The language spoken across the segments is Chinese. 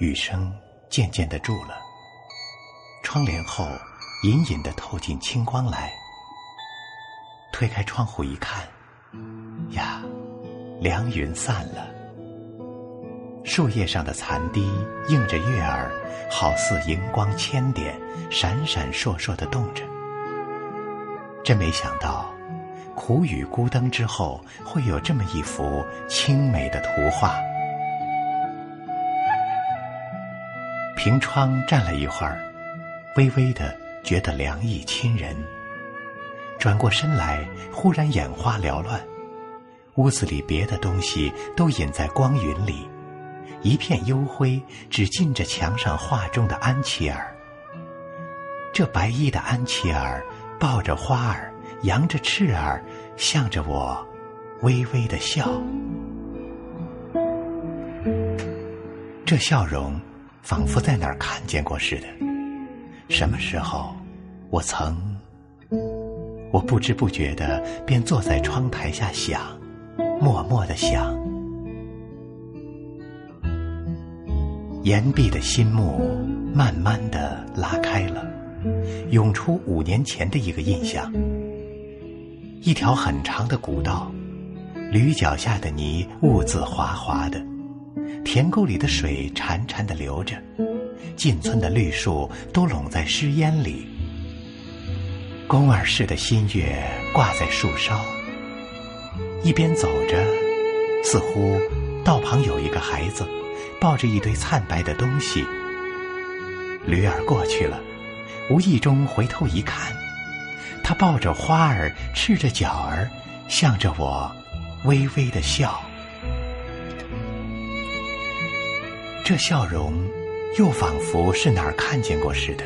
雨声渐渐的住了，窗帘后隐隐的透进清光来。推开窗户一看，呀，凉云散了，树叶上的残滴映着月儿，好似荧光千点，闪闪烁烁的动着。真没想到，苦雨孤灯之后，会有这么一幅清美的图画。凭窗站了一会儿，微微的觉得凉意侵人。转过身来，忽然眼花缭乱，屋子里别的东西都隐在光云里，一片幽灰，只尽着墙上画中的安琪儿。这白衣的安琪儿抱着花儿，扬着翅儿，向着我微微的笑。这笑容。仿佛在哪儿看见过似的。什么时候，我曾……我不知不觉的便坐在窗台下想，默默的想。岩壁的心幕慢慢的拉开了，涌出五年前的一个印象：一条很长的古道，驴脚下的泥兀自滑滑的。田沟里的水潺潺的流着，进村的绿树都拢在湿烟里。宫儿似的新月挂在树梢，一边走着，似乎道旁有一个孩子，抱着一堆灿白的东西。驴儿过去了，无意中回头一看，他抱着花儿，赤着脚儿，向着我微微的笑。这笑容，又仿佛是哪儿看见过似的。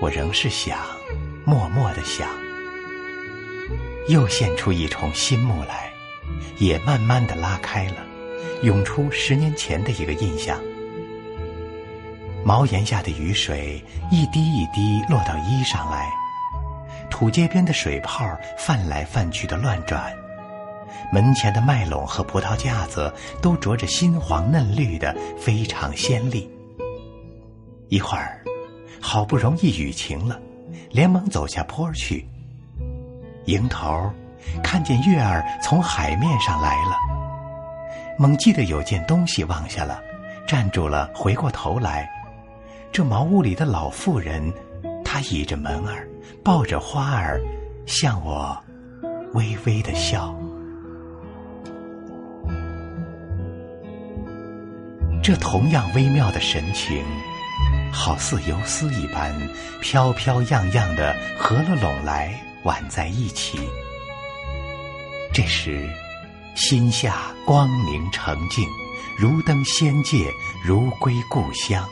我仍是想，默默的想，又现出一重新幕来，也慢慢的拉开了，涌出十年前的一个印象。茅檐下的雨水一滴一滴落到衣上来，土街边的水泡泛来泛去的乱转。门前的麦垄和葡萄架子都着着新黄嫩绿的，非常鲜丽。一会儿，好不容易雨停了，连忙走下坡去。迎头看见月儿从海面上来了，猛记得有件东西忘下了，站住了，回过头来，这茅屋里的老妇人，她倚着门儿，抱着花儿，向我微微的笑。这同样微妙的神情，好似游丝一般，飘飘漾漾的合了拢来，挽在一起。这时，心下光明澄净，如登仙界，如归故乡。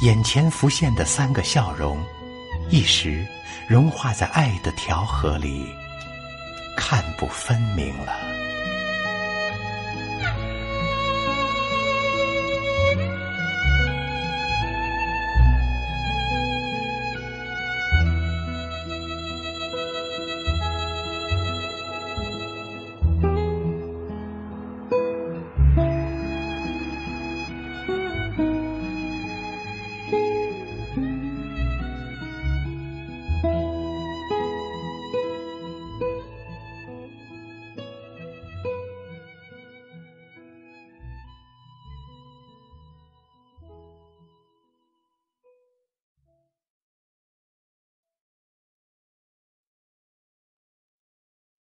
眼前浮现的三个笑容，一时融化在爱的调和里，看不分明了。